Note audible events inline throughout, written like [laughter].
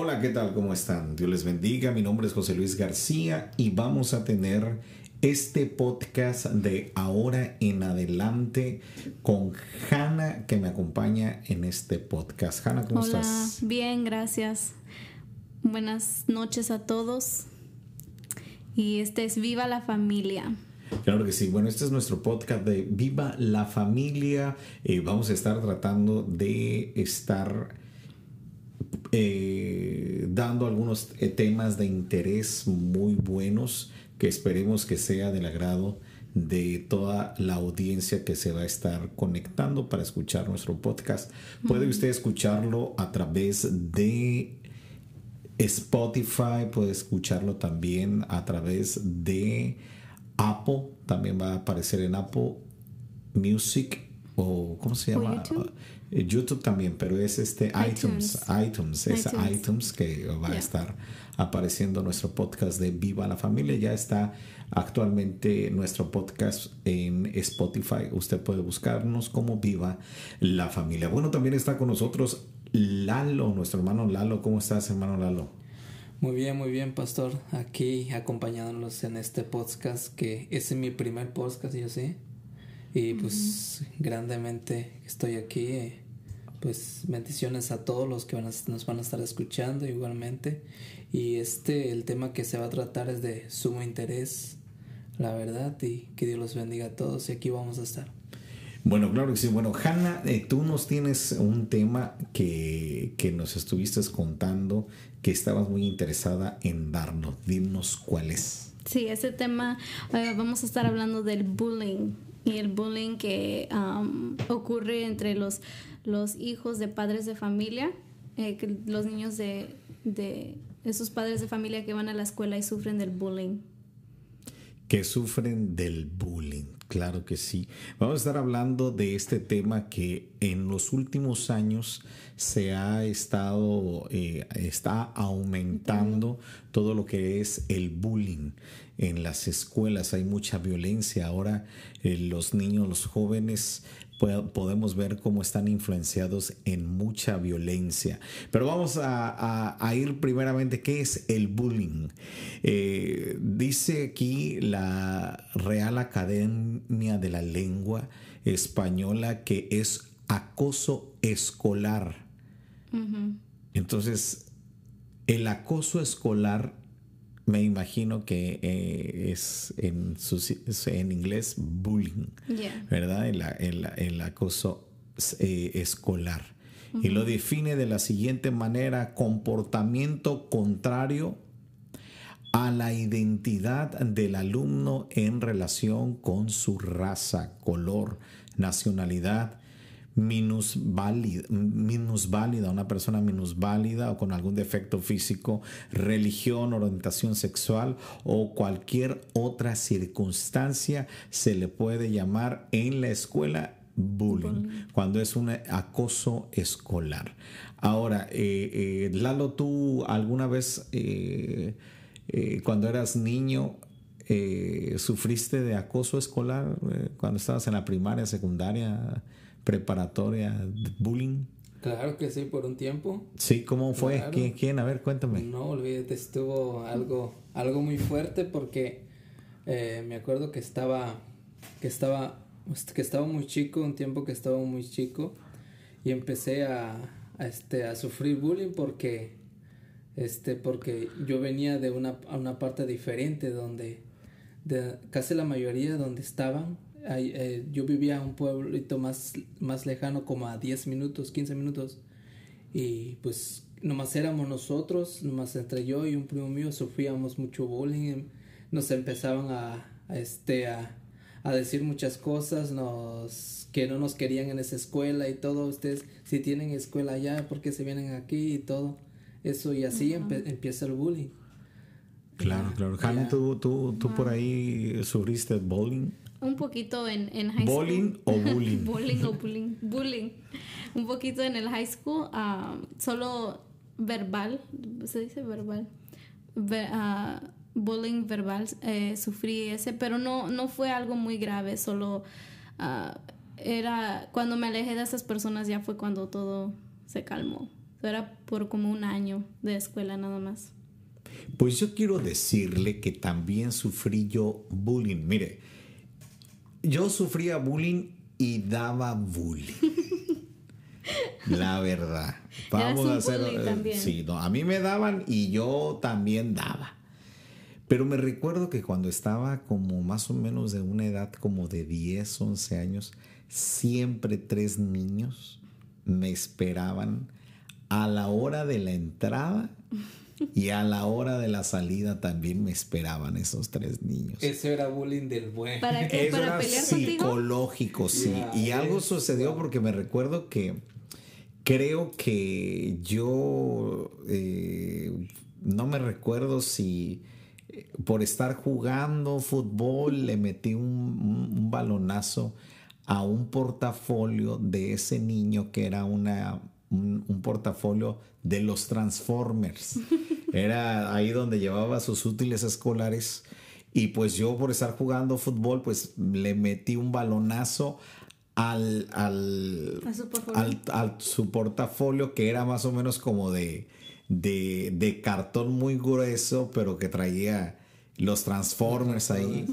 Hola, ¿qué tal? ¿Cómo están? Dios les bendiga. Mi nombre es José Luis García y vamos a tener este podcast de ahora en adelante con Hanna que me acompaña en este podcast. Hanna, ¿cómo Hola, estás? bien, gracias. Buenas noches a todos. Y este es Viva la Familia. Claro que sí. Bueno, este es nuestro podcast de Viva la Familia. Eh, vamos a estar tratando de estar eh, dando algunos eh, temas de interés muy buenos que esperemos que sea del agrado de toda la audiencia que se va a estar conectando para escuchar nuestro podcast. Puede usted escucharlo a través de Spotify, puede escucharlo también a través de Apple, también va a aparecer en Apple Music o ¿cómo se ¿O llama? YouTube? Eh, YouTube también, pero es este iTunes, iTunes. iTunes, es iTunes. iTunes que va a estar apareciendo nuestro podcast de Viva la Familia. Ya está actualmente nuestro podcast en Spotify. Usted puede buscarnos como Viva la Familia. Bueno, también está con nosotros Lalo, nuestro hermano Lalo. ¿Cómo estás, hermano Lalo? Muy bien, muy bien, pastor. Aquí acompañándolos en este podcast que ese es mi primer podcast, yo sé. Y pues grandemente estoy aquí. eh, Pues bendiciones a todos los que van a- nos van a estar escuchando igualmente. Y este, el tema que se va a tratar es de sumo interés, la verdad, y que Dios los bendiga a todos. Y aquí vamos a estar. Bueno, claro que sí. Bueno, Hanna, eh, tú nos tienes un tema que, que nos estuviste contando que estabas muy interesada en darnos. Dinos cuál es. Sí, ese tema eh, vamos a estar hablando del bullying y el bullying que um, ocurre entre los, los hijos de padres de familia, eh, que los niños de, de esos padres de familia que van a la escuela y sufren del bullying. que sufren del bullying. Claro que sí. Vamos a estar hablando de este tema que en los últimos años se ha estado, eh, está aumentando todo lo que es el bullying en las escuelas. Hay mucha violencia. Ahora eh, los niños, los jóvenes po- podemos ver cómo están influenciados en mucha violencia. Pero vamos a, a- a ir primeramente, ¿qué es el bullying? Eh, dice aquí la Real Academia de la Lengua Española que es acoso escolar. Entonces, el acoso escolar me imagino que eh, es en, su- en inglés bullying. Yeah. ¿verdad? El, el- el acoso eh, escolar. Y lo define de la siguiente manera, comportamiento contrario a la identidad del alumno en relación con su raza, color, nacionalidad, minusválida, minusválida, una persona minusválida o con algún defecto físico, religión, orientación sexual o cualquier otra circunstancia se le puede llamar en la escuela bullying, cuando es un acoso escolar. Ahora, eh, eh, Lalo, ¿tú alguna vez eh, cuando eras niño sufriste de acoso escolar cuando estabas en la primaria, secundaria, preparatoria, de bullying? Claro que sí, por un tiempo. Sí, ¿cómo fue? Claro. ¿Quién, quién? A ver, cuéntame. No olvídate, estuvo algo, algo muy fuerte porque eh, me acuerdo que estaba, que estaba, que estaba muy chico, un tiempo que estaba muy chico y empecé a, a, este, a sufrir bullying porque, este, porque yo venía de una, a una parte diferente donde, de casi la mayoría donde estaban, yo vivía en un pueblito más, más lejano, como a 10 minutos, 15 minutos. Y pues nomás éramos nosotros, nomás entre yo y un primo mío sufríamos mucho bullying. Nos empezaban a, a, este, a, a decir muchas cosas, nos, que no nos querían en esa escuela y todo. Ustedes, si tienen escuela allá, ¿por qué se vienen aquí y todo? Eso y así empe- empieza el bullying. Claro, claro. Ya. ¿tú, tú, tú por ahí sufriste bullying? Un poquito en, en high ¿Bullying school. o bullying? [laughs] bullying o bullying. Bullying. Un poquito en el high school. ah, solo verbal. ¿Se dice verbal? Ve- ah, bullying verbal. eh, sufrí ese, pero no, no fue algo muy grave. Solo ah, era. Cuando me alejé de esas personas ya fue cuando todo se calmó. Era por como un año de escuela nada más. Pues yo quiero decirle que también sufrí yo bullying. Mire, yo sufría bullying y daba bullying. [laughs] La verdad. Vamos a hacer. Eh, sí, no, a mí me daban y yo también daba. Pero me recuerdo que cuando estaba como más o menos de una edad como de 10, 11 años, siempre tres niños me esperaban a la hora de la entrada y a la hora de la salida también me esperaban esos tres niños. Eso era bullying del buen. ¿Para qué? ¿Para era pelear psicológico, sí. y algo sucedió porque me recuerdo que creo que yo eh, no me recuerdo si por estar jugando fútbol le metí un, balonazo a un portafolio de ese niño que era una, un, portafolio de los Transformers. [laughs] Era ahí donde llevaba sus útiles escolares. Y pues yo por estar jugando fútbol, pues le metí un balonazo al, al, al, su portafolio que era más o menos como de, de, cartón muy grueso, pero que traía los Transformers ahí.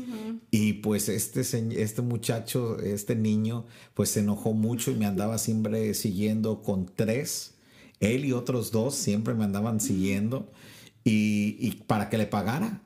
Y pues este, este muchacho, este niño, pues se enojó mucho y me andaba siempre siguiendo con tres. Él y otros dos siempre me andaban siguiendo y, y para que le pagara.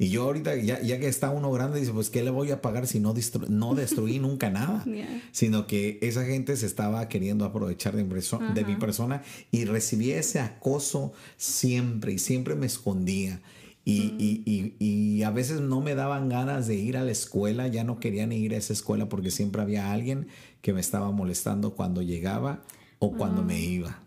Y yo ahorita, ya, ya, que está uno grande, dice, pues ¿qué le voy a pagar si no, no [laughs] destruí nunca nada? Sino que esa gente se estaba queriendo aprovechar de, de mi persona y recibí ese acoso siempre y siempre me escondía. Y, y, y, y, a veces no me daban ganas de ir a la escuela, ya no querían ir a esa escuela porque siempre había alguien que me estaba molestando cuando llegaba o cuando me iba.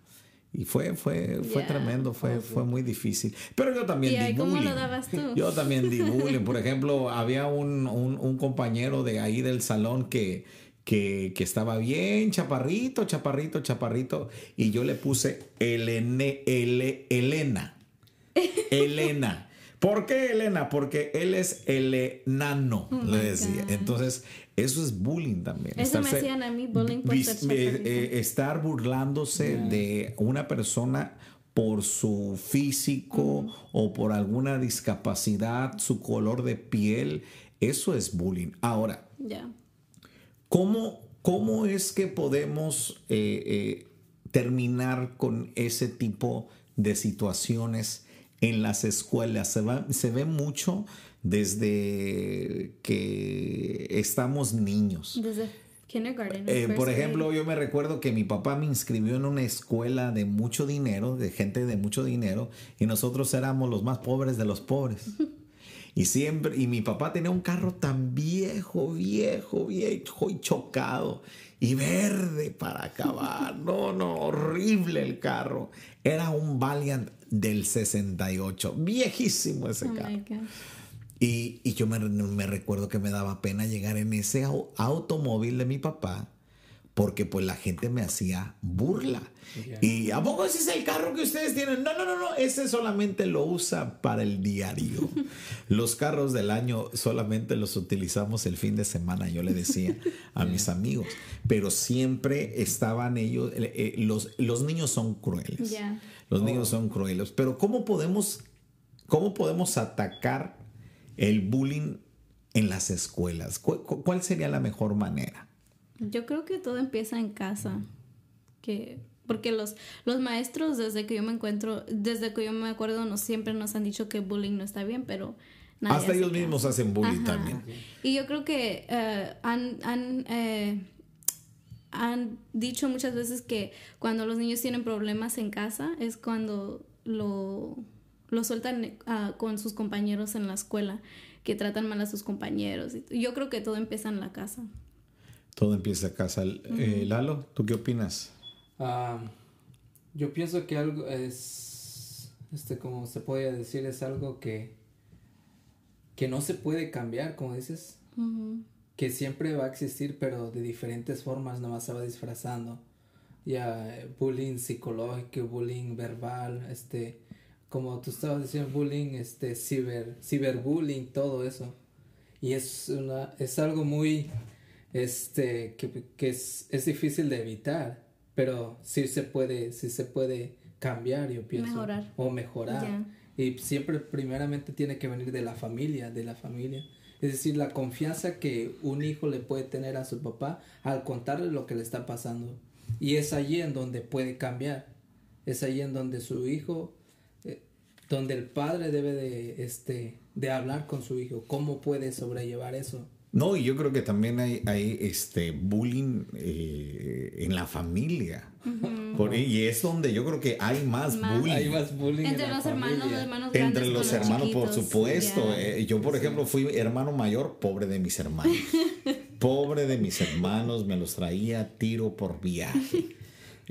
Y fue, fue, fue tremendo, fue, fue muy difícil. Pero yo también di ¿cómo bullying. lo dabas tú? Yo también di [laughs] bullying. Por ejemplo, había un, un, un compañero de ahí del salón que, que, que, estaba bien chaparrito, chaparrito, chaparrito. Y yo le puse Elene, Elena. [laughs] Elena. ¿Por qué Elena? Porque él es el enano, oh le decía. Entonces, eso es bullying también. Eso me hacían a mí bullying por ser eh, eh, Estar burlándose de una persona por su físico o por alguna discapacidad, su color de piel, eso es bullying. Ahora, ¿cómo, ¿cómo, es que podemos eh, terminar con ese tipo de situaciones en las escuelas? Se, se ve mucho desde que estamos niños. Desde kindergarten. Eh, por ejemplo, yo me recuerdo que mi papá me inscribió en una escuela de mucho dinero, de gente de mucho dinero, y nosotros éramos los más pobres de los pobres. [laughs] Y siempre, y mi papá tenía un carro tan viejo, viejo, viejo y chocado y verde para acabar. No, no, horrible el carro. Era un Valiant del 68, viejísimo ese oh carro. Y, y yo me, me, recuerdo que me daba pena llegar en ese automóvil de mi papá porque pues la gente me hacía burla. Y ¿a poco ese es el carro que ustedes tienen? No, no, no, no, ese solamente lo usa para el diario. [laughs] los carros del año solamente los utilizamos el fin de semana, yo le decía a [laughs] mis amigos. Pero siempre estaban ellos, eh, eh, los, los niños son crueles. Los niños oh. son crueles. Pero ¿cómo podemos, cómo podemos atacar el bullying en las escuelas? ¿Cuál sería la mejor manera? Yo creo que todo empieza en casa. Que, porque los, los maestros, desde que yo me encuentro, desde que yo me acuerdo, nos, siempre nos han dicho que bullying no está bien, pero... Hasta ellos mismos hacen bullying también. Y yo creo que eh, han, han, eh, han dicho muchas veces que cuando los niños tienen problemas en casa es cuando lo lo sueltan ah, con sus compañeros en la escuela, que tratan mal a sus compañeros. Yo creo que todo empieza en la casa. Todo empieza en casa. Eh, Lalo, ¿tú qué opinas? Ah, yo pienso que algo es, este, como se puede decir, es algo que, que no se puede cambiar, como dices, que siempre va a existir, pero de diferentes formas, nomás se va disfrazando. Ya, bullying psicológico, bullying verbal, este, como tú estabas diciendo, bullying, este, ciber, ciberbullying, todo eso. Y es una, es algo muy, este, que, que es, es, difícil de evitar, pero sí se puede, sí se puede cambiar, yo pienso. Mejorar. O mejorar. Ya. Y siempre primeramente tiene que venir de la familia, de la familia. Es decir, la confianza que un hijo le puede tener a su papá al contarle lo que le está pasando. Y es allí en donde puede cambiar. Es allí en donde su hijo, donde el padre debe de, este, de hablar con su hijo. ¿Cómo puede sobrellevar eso? No, y yo creo que también hay, hay este bullying eh, en la familia. Por- y es donde yo creo que hay más, Más. bullying. Hay más bullying Entre en la los hermanos, los hermanos Entre los con hermanos, por supuesto. Eh, yo, por ejemplo, fui hermano mayor, pobre de mis hermanos. [laughs] pobre de mis hermanos, me los traía tiro por viaje.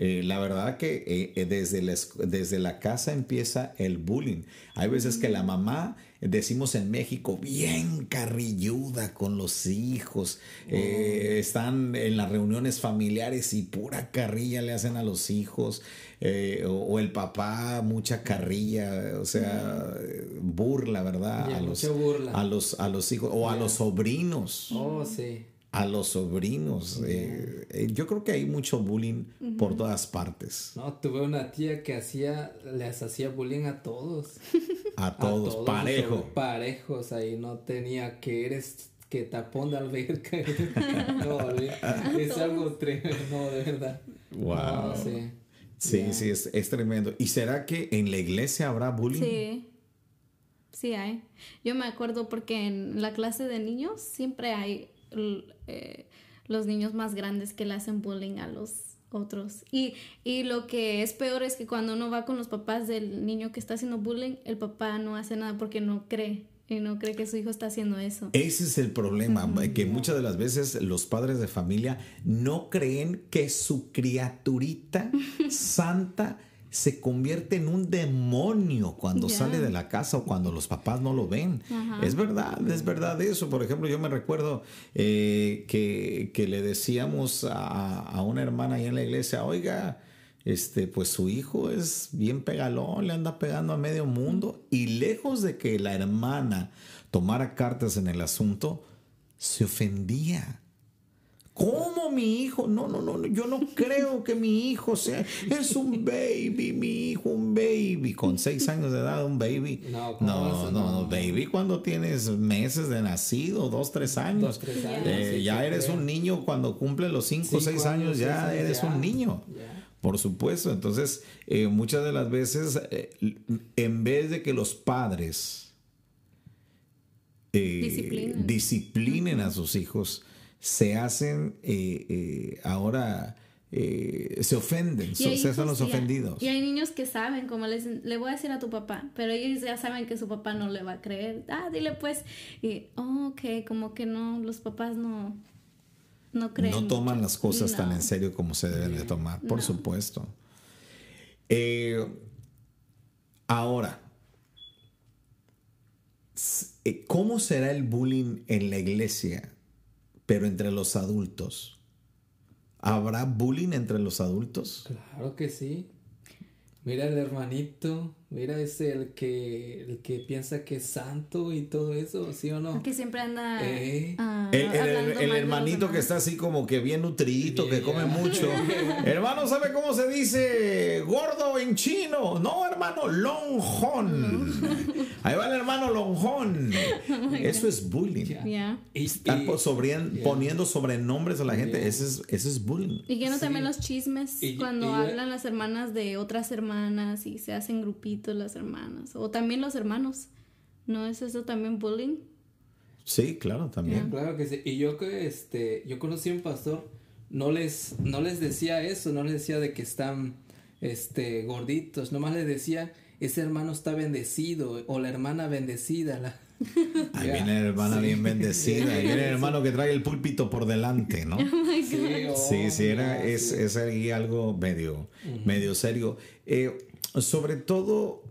Eh, la verdad que eh, eh, desde, la, desde la casa empieza el bullying. Hay veces que la mamá, eh, decimos en México, bien carrilluda con los hijos. Eh, están en las reuniones familiares y pura carrilla le hacen a los hijos. Eh, o, o el papá, mucha carrilla, o sea, eh, burla, ¿verdad? A, los, burla. a los a los hijos o a los sobrinos Oh, sí. A los sobrinos. eh, eh, yo creo que hay mucho bullying por todas partes. No, tuve una tía que hacía, les hacía bullying a todos. A [laughs] A todos, parejo. sobre- Parejos, ahí no tenía que eres que tapón de alberca. [laughs] no, olvi- es algo tremendo, no, de verdad. Wow. No, sí. Sí, sí, es, es tremendo. ¿Y será que en la iglesia habrá bullying? Sí. Sí hay. Yo me acuerdo porque en la clase de niños siempre hay eh, los niños más grandes que le hacen bullying a los otros. Y, y lo que es peor es que cuando uno va con los papás del niño que está haciendo bullying, el papá no hace nada porque no cree. Y no cree que su hijo está haciendo eso. Ese es el problema, que muchas de las veces los padres de familia no creen que su criaturita [laughs] santa se convierte en un demonio cuando sale de la casa o cuando los papás no lo ven. Ajá. Es verdad, es verdad eso. Por ejemplo, yo me recuerdo eh, que, que le decíamos a, a una hermana ahí en la iglesia, oiga, este, pues su hijo es bien pegalón, le anda pegando a medio mundo. Y lejos de que la hermana tomara cartas en el asunto, se ofendía. ¿Cómo mi hijo? No, no, no, no, yo no [laughs] creo que mi hijo sea. Es un baby, mi hijo, un baby. Con seis años de edad, un baby. No, ¿cómo no, no, no, no? baby cuando tienes meses de nacido, dos, tres años. Dos, tres años, Eh, sí, ya sí, eres creo. un niño cuando cumple los cinco o seis años, años, ya seis eres ya. un niño. Ya. Por supuesto. Entonces, eh, muchas de las veces, eh, en vez de que los padres eh, Disciplinen. disciplinen a sus hijos, se hacen eh, eh, ahora, eh, se ofenden, so- se hacen los ofendidos. Y hay niños que saben, como le dicen, le voy a decir a tu papá, pero ellos ya saben que su papá no le va a creer. Ah, dile pues. Y, oh, ok, como que no, los papás no, no creen. no toman mucho. las cosas tan en serio como se deben de tomar, por No. supuesto. Eh, ahora, ¿cómo será el bullying en la iglesia, pero entre los adultos? ¿Habrá bullying entre los adultos? Claro que sí. Mira el hermanito, mira ese el que el que piensa que es santo y todo eso, ¿sí o no? Que siempre anda Eh. ah, El, el- el hermanito que está así como que bien nutridito, que come mucho. [laughs] hermano, ¿sabe cómo se dice gordo en chino? No, hermano, lonjón. Ahí va el hermano lonjón. Eso es bullying. Están poniendo sobrenombres a la gente. Ese, es, ese es bullying. Y que no Sí. también los chismes Y- cuando y- hablan las hermanas de otras hermanas y se hacen grupitos las hermanas. O también los hermanos. ¿No es eso también bullying? Sí, claro, también. Claro que sí. Y yo que este, yo conocí a un pastor, no les, no les decía eso, no les decía de que están este gorditos, nomás les decía ese hermano está bendecido o la hermana bendecida. La... [laughs] Ahí Ya. viene la hermana Sí. bien bendecida. Ahí viene el [laughs] hermano que trae el púlpito por delante, ¿no? [laughs] Sí, oh, Sí, sí, era, es, sí. es ahí algo medio, medio serio. Eh, sobre todo,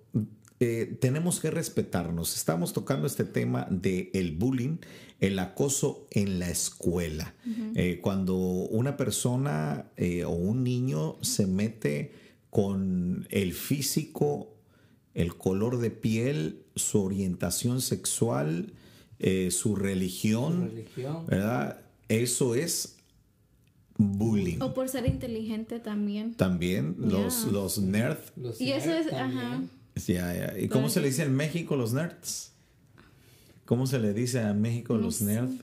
eh, tenemos que respetarnos. Estamos tocando este tema de el bullying, el acoso en la escuela. Eh, cuando una persona eh, o un niño se mete con el físico, el color de piel, su orientación sexual, su religión, Su religión. ¿verdad? Eso es bullying. O por ser inteligente también. También los, Yeah. los nerds. Los Y eso nerds es, también. ajá. Ya, ya. ¿Y cómo se le dice en México los nerds? ¿Cómo se le dice a México No los sé. nerds?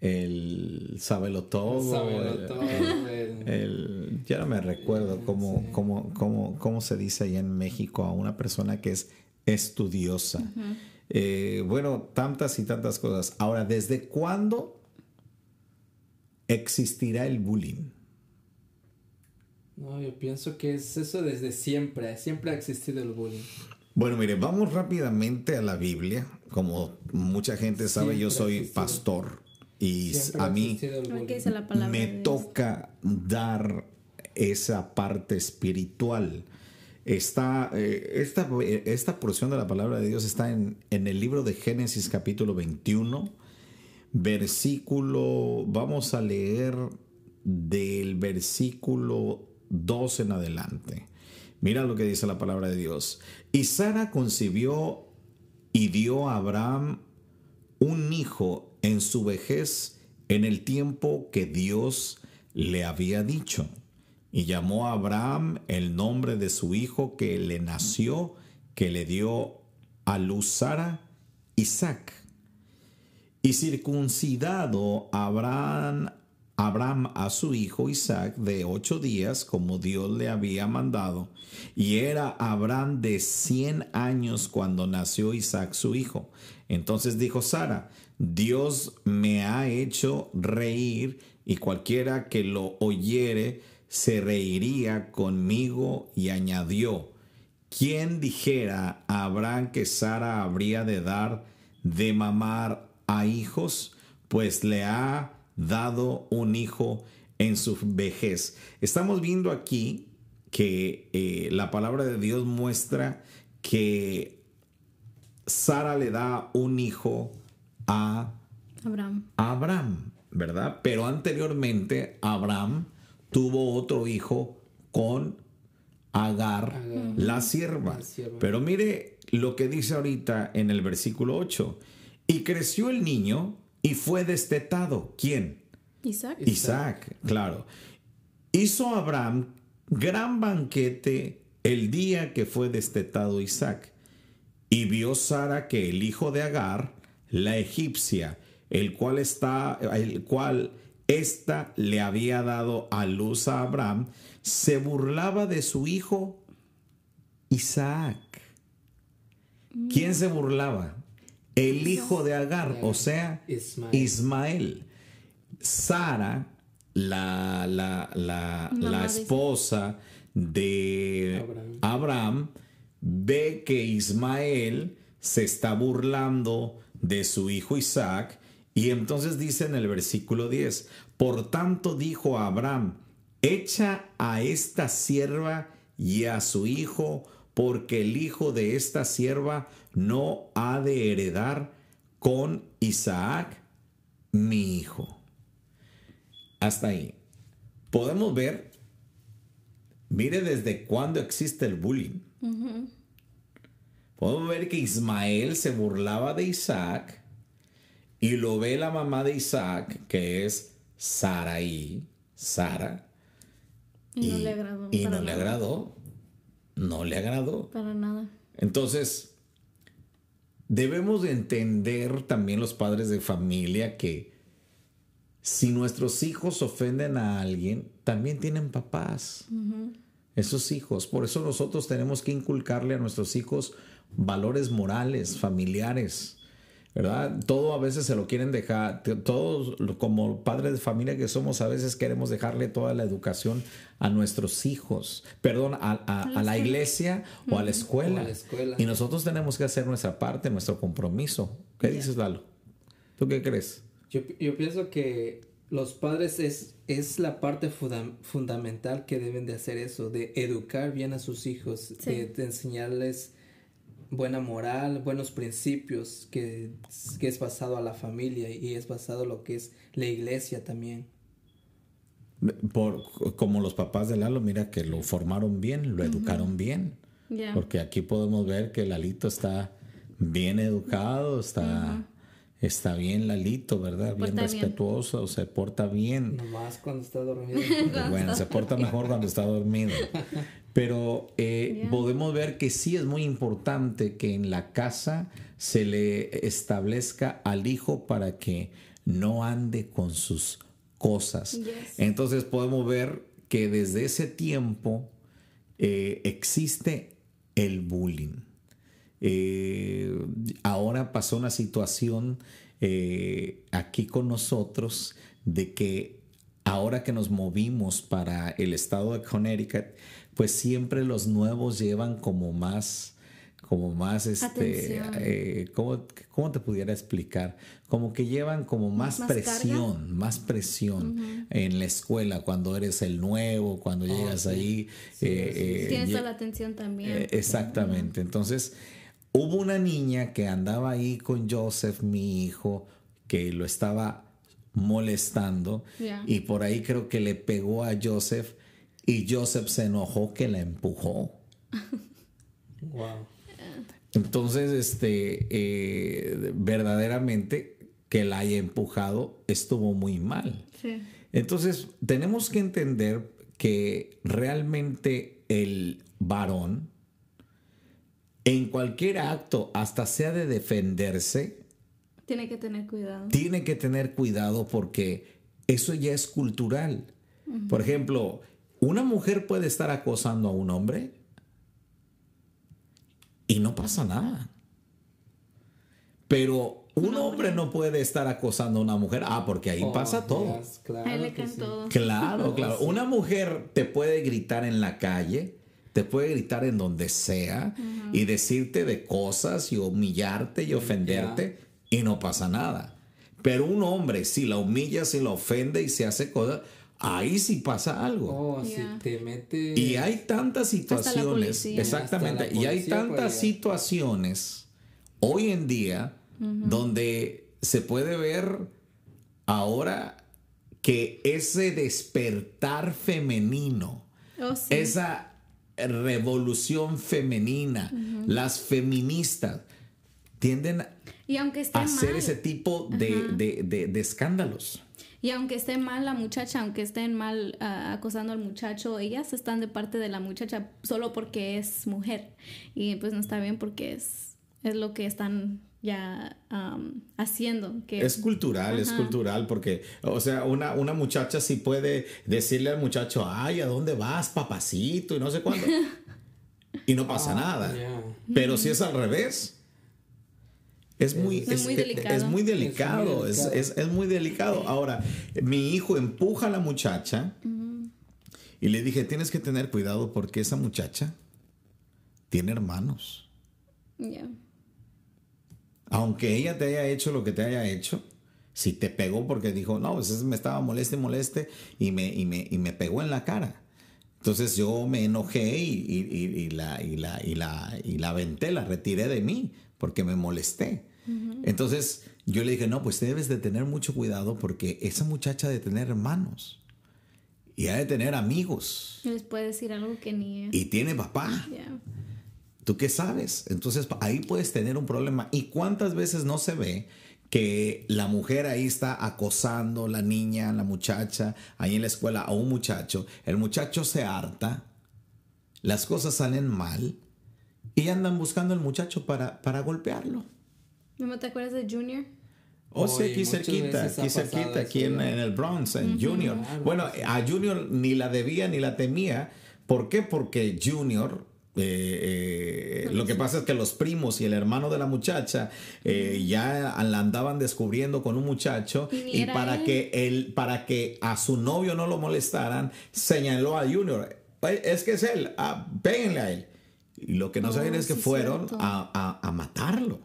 El sabelo todo. Sábelo el- todo, el- el- ya no me recuerdo cómo, Sí. cómo, cómo, cómo se dice allá en México a una persona que es estudiosa. Eh, bueno, tantas y tantas cosas. Ahora, ¿desde cuándo existirá el bullying? No, yo pienso que es eso desde siempre. Siempre ha existido el bullying. Bueno, mire, vamos rápidamente a la Biblia. Como mucha gente sabe, yo Siempre soy existido. pastor y Siempre a mí me toca dar esa parte espiritual. Está, eh, esta, esta porción de la palabra de Dios está en, en el libro de Génesis capítulo 21, versículo, vamos a leer del versículo 2 en adelante. Mira lo que dice la palabra de Dios. Y Sara concibió y dio a Abraham un hijo en su vejez en el tiempo que Dios le había dicho. Y llamó a Abraham el nombre de su hijo que le nació, que le dio a luz Sara, Isaac. Y circuncidado Abraham, Abraham a su hijo Isaac de ocho días, como Dios le había mandado. Y era Abraham de cien años cuando nació Isaac su hijo. Entonces dijo Sara, Dios me ha hecho reír y cualquiera que lo oyere se reiría conmigo y añadió, ¿quién dijera a Abraham que Sara habría de dar de mamar a hijos? Pues le ha dado un hijo en su vejez. Estamos viendo aquí que eh, la palabra de Dios muestra que Sara le da un hijo a Abraham. Abraham, ¿verdad? Pero anteriormente Abraham tuvo otro hijo con Agar, Agar. la sierva. La sierva. Pero mire lo que dice ahorita en el versículo 8. Y creció el niño y fue destetado. ¿Quién? Isaac. Isaac, claro. Hizo Abraham gran banquete el día que fue destetado Isaac. Y vio Sara que el hijo de Agar, la egipcia, el cual está, el cual ésta le había dado a luz a Abraham, se burlaba de su hijo Isaac. ¿Quién se burlaba? El hijo de Agar, o sea, Ismael. Sara, la, la, la, la esposa de Abraham. Abraham, ve que Ismael se está burlando de su hijo Isaac y entonces dice en el versículo 10, por tanto dijo a Abraham, echa a esta sierva y a su hijo, porque el hijo de esta sierva no ha de heredar con Isaac, mi hijo. Hasta ahí. Podemos ver, mire desde cuándo existe el bullying. Podemos ver que Ismael se burlaba de Isaac y lo ve la mamá de Isaac, que es Saraí, Sara. Y no le agradó. Y no le agradó. No le agradó. Para nada. Entonces, debemos de entender también los padres de familia que si nuestros hijos ofenden a alguien, también tienen papás. Esos hijos. Por eso nosotros tenemos que inculcarle a nuestros hijos valores morales, familiares. ¿Verdad? Todo a veces se lo quieren dejar, todos como padres de familia que somos, a veces queremos dejarle toda la educación a nuestros hijos, perdón, a, a- a la iglesia o a la escuela. O a la escuela. Y nosotros tenemos que hacer nuestra parte, nuestro compromiso. ¿Qué dices, Lalo? ¿Tú qué crees? Yo, yo pienso que los padres es, es la parte funda- fundamental que deben de hacer eso, de educar bien a sus hijos, Sí. de, de enseñarles buena moral, buenos principios, que, que es basado a la familia y es basado a lo que es la iglesia también. Por, como los papás de Lalo, mira que lo formaron bien, lo educaron bien. Porque aquí podemos ver que Lalito está bien educado, está está bien Lalito, ¿verdad? Bien respetuoso, se porta bien. Nomás cuando está dormido. [laughs] Bueno, se porta mejor cuando está dormido. [laughs] Pero eh, Yeah. podemos ver que sí es muy importante que en la casa se le establezca al hijo para que no ande con sus cosas. Yes. Entonces podemos ver que desde ese tiempo eh, existe el bullying. Eh, ahora pasó una situación eh, aquí con nosotros de que ahora que nos movimos para el estado de Connecticut, pues siempre los nuevos llevan como más, como más, este, eh, ¿cómo, cómo te pudiera explicar? Como que llevan como más, Más presión, más presión en la escuela cuando eres el nuevo, cuando llegas sí. ahí. Sí, eh, sí, eh, Tienes la atención también. eh, exactamente. Entonces, hubo una niña que andaba ahí con Joseph, mi hijo, que lo estaba molestando y por ahí creo que le pegó a Joseph y Joseph se enojó que la empujó. [laughs] Wow. Entonces, este, eh, verdaderamente que la haya empujado estuvo muy mal. Sí. Entonces, tenemos que entender que realmente el varón, en cualquier acto, hasta sea de defenderse, Tiene que tener cuidado. tiene que tener cuidado porque eso ya es cultural. Por ejemplo, una mujer puede estar acosando a un hombre y no pasa nada. Pero un hombre no puede estar acosando a una mujer. Ah, porque ahí Oh, pasa todo. yes, claro Ahí le que caen sí. todo. Claro, [laughs] claro. Una mujer te puede gritar en la calle, te puede gritar en donde sea y decirte de cosas y humillarte y ofenderte y no pasa nada. Pero un hombre, si la humilla, si la ofende y se hace cosas, ahí sí pasa algo. Oh, si Yeah. te mete. Y hay tantas situaciones, exactamente, Hasta la y hay tantas situaciones hoy en día donde se puede ver ahora que ese despertar femenino, Oh, sí. esa revolución femenina, las feministas tienden y aunque esté a hacer mal, ese tipo de, de- de- de escándalos. Y aunque esté mal la muchacha, aunque estén mal ah, acosando al muchacho, ellas están de parte de la muchacha solo porque es mujer. Y pues no está bien porque es, es lo que están ya am, haciendo. Que Es cultural, es cultural, porque, o sea, una, una muchacha sí puede decirle al muchacho, ay, ¿a dónde vas, papacito? Y no sé cuándo. [laughs] Y no pasa nada. ya. Pero si es al revés, es muy, Es muy este, delicado. es muy delicado, Es es, muy delicado. es- es muy delicado. Ahora, mi hijo empuja a la muchacha y le dije, tienes que tener cuidado porque esa muchacha tiene hermanos. ya. aunque ella te haya hecho lo que te haya hecho, si te pegó porque dijo, no, pues ese me estaba moleste, moleste, y me, y me, y me pegó en la cara. Entonces yo me enojé y, y- y- y la, y, la, y, la, y la aventé, la retiré de mí porque me molesté. Entonces yo le dije, no, pues debes de tener mucho cuidado porque esa muchacha ha de tener hermanos y ha de tener amigos Les puede decir algo que ni es. y tiene papá. Ya. ¿Tú qué sabes? Entonces ahí puedes tener un problema. ¿Y cuántas veces no se ve que la mujer ahí está acosando, la niña, la muchacha, ahí en la escuela a un muchacho? El muchacho se harta, las cosas salen mal y andan buscando al muchacho para, para golpearlo. ¿No te acuerdas de Junior? O Oye, sea, aquí cerquita, aquí cerquita, aquí en, el Bronx, en Junior. Bueno, sí. a Junior ni la debía ni la temía. ¿Por qué? Porque Junior, eh, eh, lo que pasa es que los primos y el hermano de la muchacha eh, ya la andaban descubriendo con un muchacho Y para él. que él, para que a su novio no lo molestaran, señaló a Junior. "Ay, Es que es él, ah, péguenle a él. Y lo que no Oh, saben es que sí, fueron a, a- a matarlo.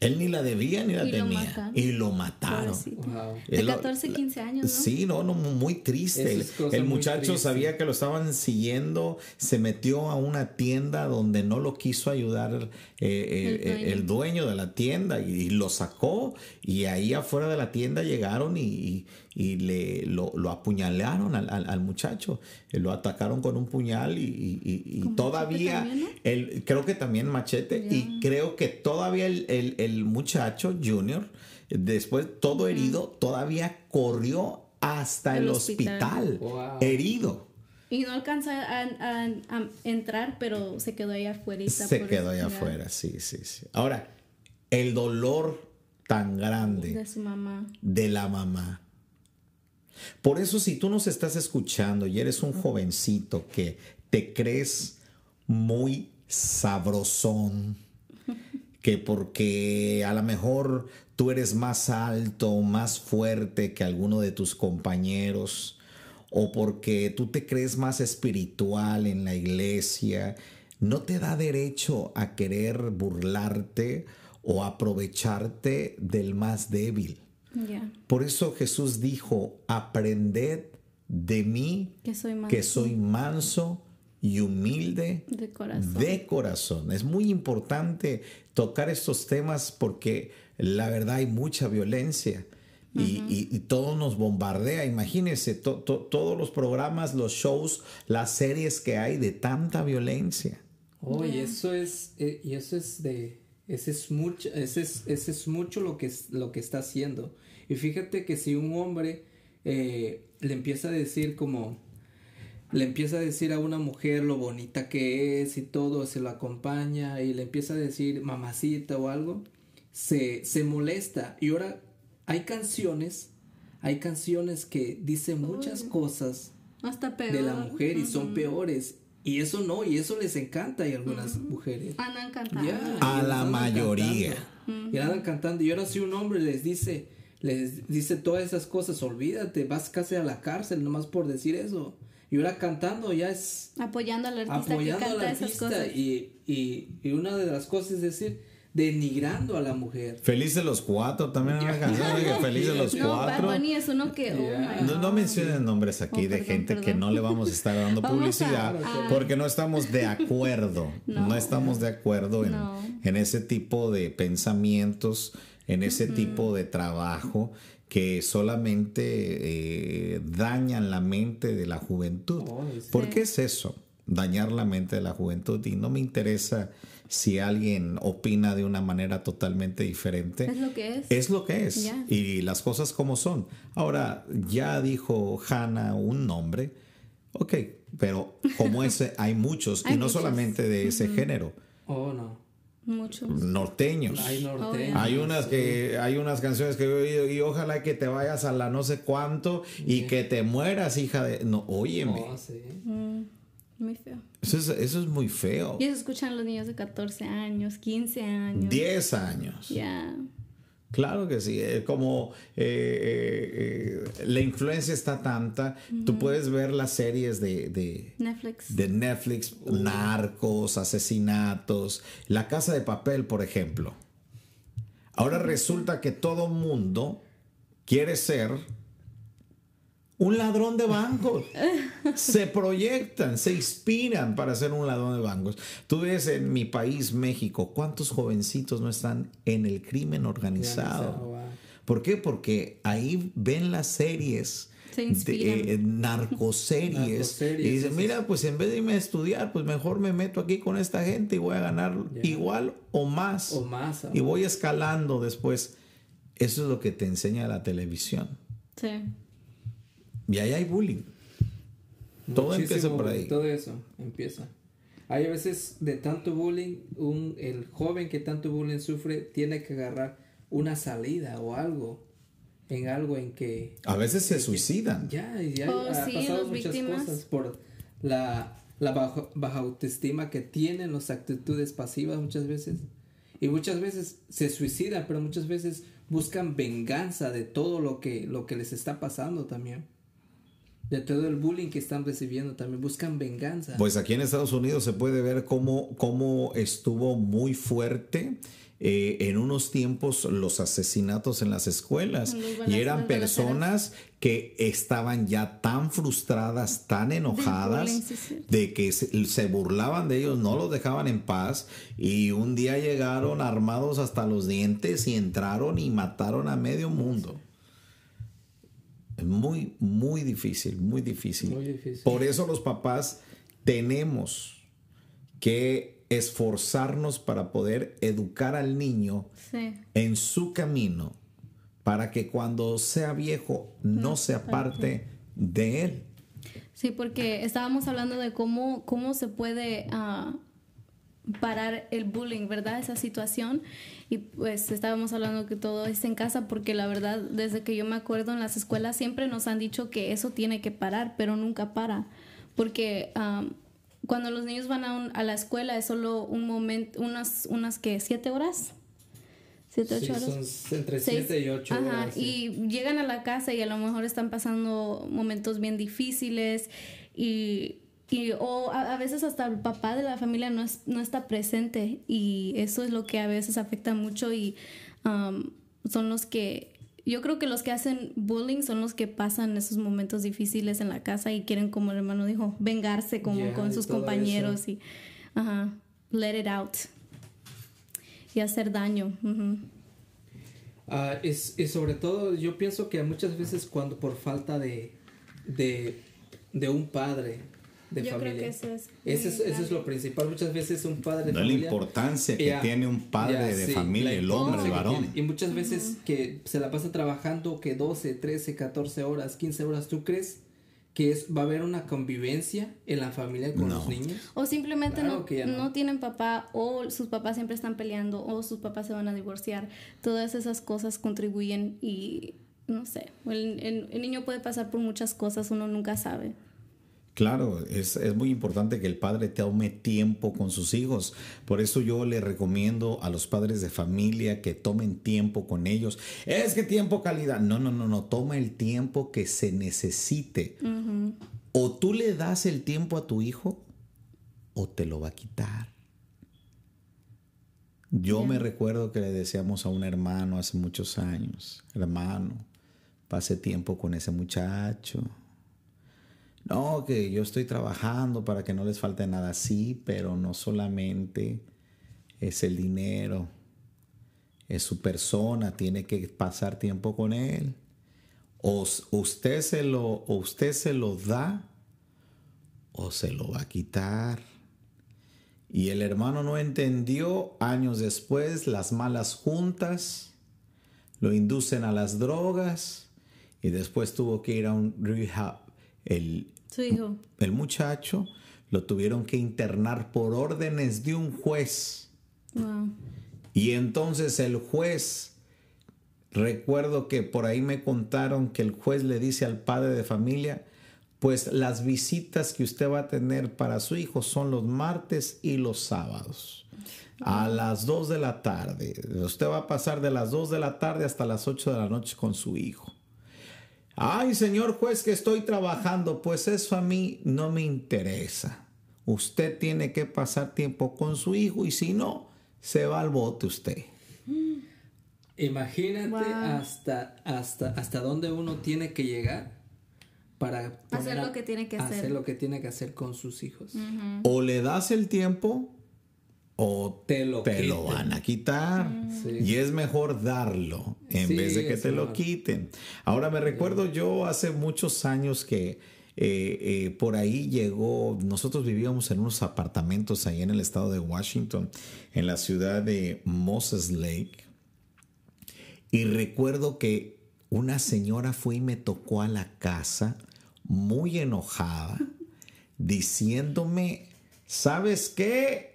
Él ni la debía ni la Y lo temía. mataron. y lo mataron. Wow. De Es lo- 14, 15 años, ¿no? Sí, no, no, muy triste. Es el muchacho triste. sabía que lo estaban siguiendo, se metió a una tienda donde no lo quiso ayudar eh, eh, El dueño. el dueño de la tienda y, y lo sacó y ahí afuera de la tienda llegaron y, y- y le, lo, lo apuñalearon al, al- al muchacho. Eh, Lo atacaron con un puñal y, y- y- y Con todavía, también, ¿no? el, creo que también machete, y creo que todavía el, el- el muchacho Junior, después todo herido, todavía corrió hasta el, El hospital, hospital. Wow. herido. Y no alcanza a, a- a entrar, pero se quedó ahí afuera. Se quedó allá afuera, sí, sí, sí. Ahora, el dolor tan grande De su mamá. de la mamá. Por eso si tú nos estás escuchando y eres un jovencito que te crees muy sabrosón, [laughs] que porque a lo mejor tú eres más alto, más fuerte que alguno de tus compañeros, o porque tú te crees más espiritual en la iglesia, no te da derecho a querer burlarte o aprovecharte del más débil. Por eso Jesús dijo, aprended de mí Que soy más que soy manso y humilde de corazón. de corazón. Es muy importante tocar estos temas porque la verdad hay mucha violencia y, y- y todo nos bombardea. Imagínense to- to- todos los programas, los shows, las series que hay de tanta violencia. Oh, y eso es, eh, y eso es de, ese es mucho, ese es, ese es mucho lo que es, lo que está haciendo. Y fíjate que si un hombre eh, le empieza a decir como, le empieza a decir a una mujer lo bonita que es y todo, se lo acompaña y le empieza a decir mamacita o algo, se, se molesta. Y ahora hay canciones, hay canciones que dicen muchas cosas Hasta peor. de la mujer y son peores. Y eso no, y eso les encanta a algunas mujeres. Andan cantando. A y la mayoría. cantando. Y andan cantando. Y ahora si un hombre les dice, les dice todas esas cosas, olvídate, vas casi a la cárcel nomás por decir eso. Y ahora cantando ya es Apoyando al artista apoyando que al esas artista. cosas. Y, y, y una de las cosas es decir, denigrando a la mujer. Felices los cuatro, también una canción de que los [laughs] No, Bad cuatro. Bunny es uno que. oh No, no mencionen nombres aquí Oh, de perdón, gente que no le vamos a estar dando [laughs] publicidad a- porque no estamos de acuerdo. [laughs] No, No. estamos de acuerdo en, No. en ese tipo de pensamientos, en ese tipo de trabajo que solamente eh, dañan la mente de la juventud. Oh, sí. ¿Por qué es eso? Dañar la mente de la juventud. Y no me interesa si alguien opina de una manera totalmente diferente. Es lo que es. Es lo que es. Ya. Y las cosas como son. Ahora, ya dijo Hannah un nombre. Ok, pero como ese [laughs] hay muchos, y Hay no muchos. solamente de ese género, Oh, no. Muchos. norteños. Hay norteños. Yeah. Hay unas que hay unas canciones que he oído y ojalá que te vayas a la no sé cuánto y que te mueras, hija de no, óyeme. Oh, sí. Mm, muy feo. Eso es, eso es muy feo. Y eso escuchan los niños de 14 años, 15 años. 10 años. Ya. Claro que sí, eh, como eh, eh, la influencia está tanta, tú puedes ver las series de, de, Netflix. de Netflix, narcos, asesinatos, La Casa de Papel, por ejemplo. Ahora resulta que todo mundo quiere ser un ladrón de bancos. se proyectan, se inspiran para ser un ladrón de bancos. Tú ves en mi país, México, cuántos jovencitos no están en el crimen organizado. Organizado, wow. ¿Por qué? Porque ahí ven las series. Se de, eh, narcoseries Narcoseries, y dicen esas. mira pues en vez de irme a estudiar pues mejor me meto aquí con esta gente y voy a ganar igual o más O más. y voy escalando después eso es lo que te enseña la televisión Sí. Y ahí hay bullying todo Muchísimo, empieza por ahí Todo eso empieza. Hay a veces de tanto bullying, un, el joven que tanto bullying sufre tiene que agarrar una salida o algo, en algo en que a veces se suicidan ya, ya Oh, ha sí, pasado muchas víctimas. cosas por la, la bajo- baja autoestima que tienen, las actitudes pasivas muchas veces. Y muchas veces se suicidan, pero muchas veces buscan venganza de todo lo que, lo que les está pasando también. De todo el bullying que están recibiendo también. Buscan venganza. Pues aquí en Estados Unidos se puede ver cómo, cómo estuvo muy fuerte eh, en unos tiempos los asesinatos en las escuelas. Y eran personas que estaban ya tan frustradas, tan enojadas, de que se, se burlaban de ellos, no los dejaban en paz. Y un día llegaron armados hasta los dientes y entraron y mataron a medio mundo. Es muy, muy difícil, muy difícil. Muy difícil. Por eso los papás tenemos que esforzarnos para poder educar al niño Sí. en su camino para que cuando sea viejo no se aparte de él. Sí, porque estábamos hablando de cómo, cómo se puede ah, parar el bullying, ¿verdad? Esa situación. Y pues estábamos hablando que todo es en casa, porque la verdad, desde que yo me acuerdo en las escuelas siempre nos han dicho que eso tiene que parar, pero nunca para. Porque cuando los niños van a, un- a la escuela es solo un momento, unas, unas que, siete horas. Siete, Sí, ocho horas. son entre Seis. 7 y 8 Ajá, horas. sí. y llegan a la casa y a lo mejor están pasando momentos bien difíciles y, y- o a, a veces hasta el papá de la familia no, es- no está presente y eso es lo que a veces afecta mucho y um, son los que yo creo que los que hacen bullying son los que pasan esos momentos difíciles en la casa y quieren como el hermano dijo vengarse como con sus compañeros eso. y ajá, let it out y hacer daño. Ah, es, y sobre todo yo pienso que muchas veces cuando por falta de, de, de un padre de Yo creo familia. que eso es Ese es, muy eso es lo principal. Muchas veces un padre de No es la familia. importancia que tiene un padre ya, de sí, familia, el hombre, el varón. Y muchas veces que se la pasa trabajando que 12, 13, 14 horas, 15 horas, ¿tú crees que es, va a haber una convivencia en la familia con No. los niños? O simplemente Claro no, no. no tienen papá o sus papás siempre están peleando o sus papás se van a divorciar. Todas esas cosas contribuyen y no sé, el, el- el niño puede pasar por muchas cosas, uno nunca sabe. Claro, es, es muy importante que el padre tome tiempo con sus hijos. Por eso yo le recomiendo a los padres de familia que tomen tiempo con ellos. Es que tiempo calidad. No, no, no, no. Toma el tiempo que se necesite. O tú le das el tiempo a tu hijo o te lo va a quitar. Yo me recuerdo que le decíamos a un hermano hace muchos años, hermano, pase tiempo con ese muchacho. No, que yo estoy trabajando para que no les falte nada. Sí, pero no solamente es el dinero, es su persona, tiene que pasar tiempo con él. O usted se lo, o usted se lo da o se lo va a quitar. Y el hermano no entendió años después las malas juntas, lo inducen a las drogas y después tuvo que ir a un rehab. Su hijo. el muchacho lo tuvieron que internar por órdenes de un juez. Wow. Y entonces el juez, recuerdo que por ahí me contaron que el juez le dice al padre de familia, pues las visitas que usted va a tener para su hijo son los martes y los sábados. A las 2 de la tarde. Usted va a pasar de las 2 de la tarde hasta las 8 de la noche con su hijo. Ay, señor juez, que estoy trabajando. Pues eso a mí no me interesa. Usted tiene que pasar tiempo con su hijo y si no, se va al bote usted. Imagínate Wow. hasta, hasta, hasta dónde uno tiene que llegar para Hacer lo que tiene que hacer. hacer lo que tiene que hacer con sus hijos. O le das el tiempo o Te lo te lo van a quitar. Sí. Y es mejor darlo en Sí, vez de que te lo quiten. Ahora me recuerdo yo hace muchos años que eh, eh, por ahí llegó, nosotros vivíamos en unos apartamentos ahí en el estado de Washington, en la ciudad de Moses Lake. Y recuerdo que una señora fue y me tocó a la casa muy enojada, diciéndome, ¿sabes qué?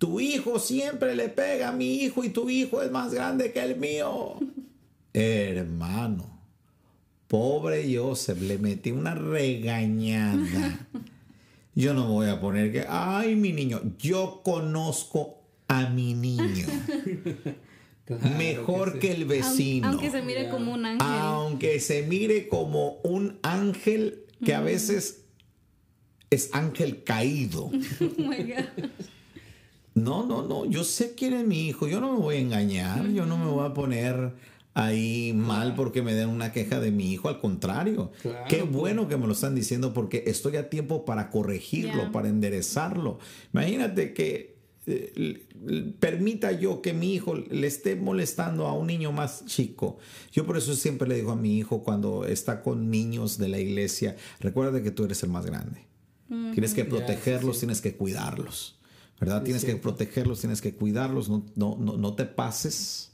Tu hijo siempre le pega a mi hijo y tu hijo es más grande que el mío. [laughs] Hermano, pobre Joseph, le metí una regañada. Yo no voy a poner que, ay, mi niño, yo conozco a mi niño [laughs] Claro mejor sí. que, el vecino. Aunque se mire como un ángel. Aunque se mire como un ángel que a veces es ángel caído. [laughs] Oh my God. No, no, no. Yo sé quién es mi hijo. Yo no me voy a engañar. Yo no me voy a poner ahí mal porque me den una queja de mi hijo. Al contrario. Claro, Qué bueno que me lo están diciendo porque estoy a tiempo para corregirlo, para enderezarlo. Imagínate que eh, permita yo que mi hijo le esté molestando a un niño más chico. Yo por eso siempre le digo a mi hijo cuando está con niños de la iglesia, recuerda que tú eres el más grande. Tienes que protegerlos, tienes que cuidarlos. ¿Verdad? tienes que protegerlos, tienes que cuidarlos, no, no, no, no te pases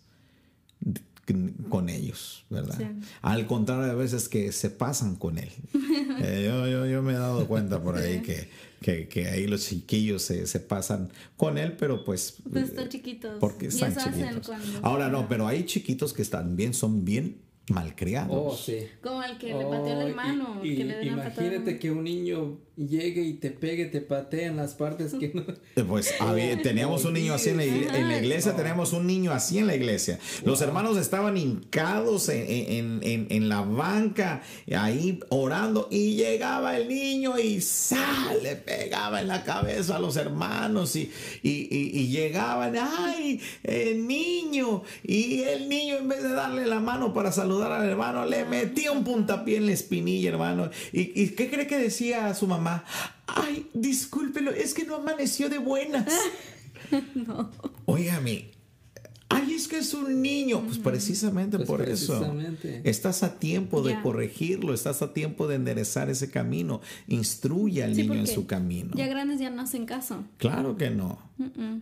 con ellos, ¿verdad? Al contrario, a veces que se pasan con él. [laughs] Eh, yo, yo, yo, me he dado cuenta por ahí que, que, que ahí los chiquillos se, se, pasan con él, pero pues... Pues están chiquitos. Porque están chiquitos. Ahora no, pero hay chiquitos que bien, son bien malcriados. Oh, sí. Como el que le pateó al hermano. Y, que le imagínate que un niño llegue y te pegue, te patea en las partes que no. Eh, pues [laughs] teníamos un niño así en la iglesia, en la iglesia teníamos un niño así en la iglesia. Los hermanos estaban hincados en, en, en, la banca, ahí orando, y llegaba el niño y ¡sale! le pegaba en la cabeza a los hermanos y, y, y, llegaban, ¡ay! El niño. Y el niño, en vez de darle la mano para saludar al hermano, le metía un puntapié en la espinilla, hermano. ¿Y, y qué cree que decía su mamá? Ay, discúlpelo, es que no amaneció de buenas. [laughs] no. Óigame, Ay, es que es un niño. Pues precisamente pues por eso. Estás a tiempo de corregirlo, estás a tiempo de enderezar ese camino. Instruye al niño en su camino. Ya grandes ya no hacen caso. Claro que no.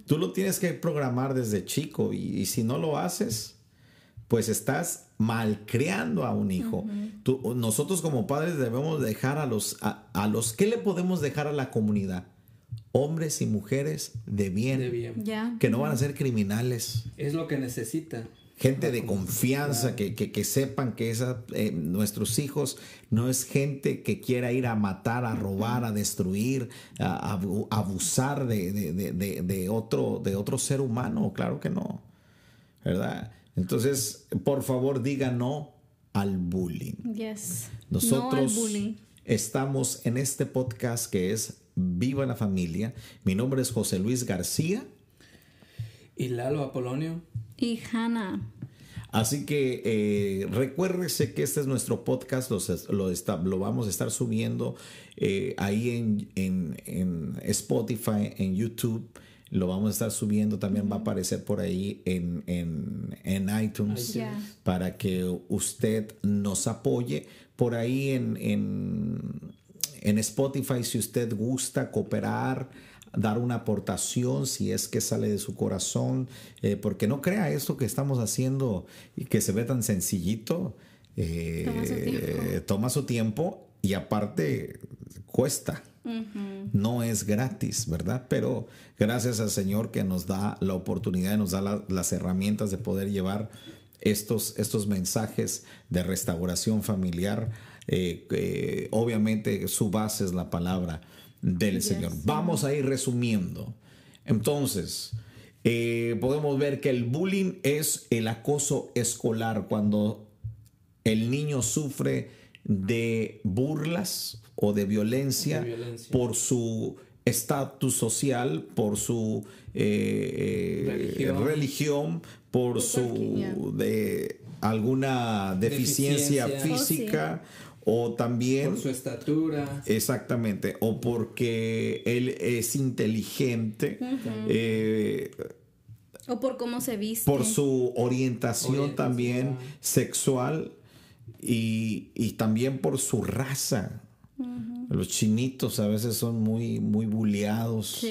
Tú lo tienes que programar desde chico y si no lo haces, pues estás malcriando a un hijo. nosotros como padres debemos dejar a los, a, los, ¿qué le podemos dejar a la comunidad? Hombres y mujeres de bien, que no van a ser criminales. Es lo que necesita. Gente de confianza, que, que, sepan que esa, eh, nuestros hijos no es gente que quiera ir a matar, a robar, a destruir, a, abusar de, de, otro, de otro ser humano. Claro que no. ¿Verdad? Entonces, por favor, diga no al bullying. Yes. Nosotros estamos en este podcast que es Viva la Familia. Mi nombre es José Luis García. Y Lalo Apolonio. Y Hanna. Así que eh, recuérdese que este es nuestro podcast, lo, lo, vamos a estar subiendo eh, ahí en, en, en Spotify, en YouTube lo vamos a estar subiendo, también va a aparecer por ahí en, en, iTunes para que usted nos apoye. Por ahí en, en, Spotify, si usted gusta cooperar, dar una aportación si es que sale de su corazón, eh, porque no crea esto que estamos haciendo y que se ve tan sencillito. Eh, toma su tiempo y aparte cuesta. No es gratis, ¿verdad? Pero gracias al Señor que nos da la oportunidad, nos da las herramientas de poder llevar estos, estos mensajes de restauración familiar. Eh, obviamente su base es la palabra del Señor. Vamos a ir resumiendo. Entonces, eh, podemos ver que el bullying es el acoso escolar cuando el niño sufre de burlas o de violencia, por su estatus social, por su eh, eh, religión. por su de alguna deficiencia, física. O también... Por su estatura. Exactamente. O porque él es inteligente. Eh, o por cómo se viste. Por su orientación, también sexual. Y, y, también por su raza. Los chinitos a veces son muy, muy bulleados,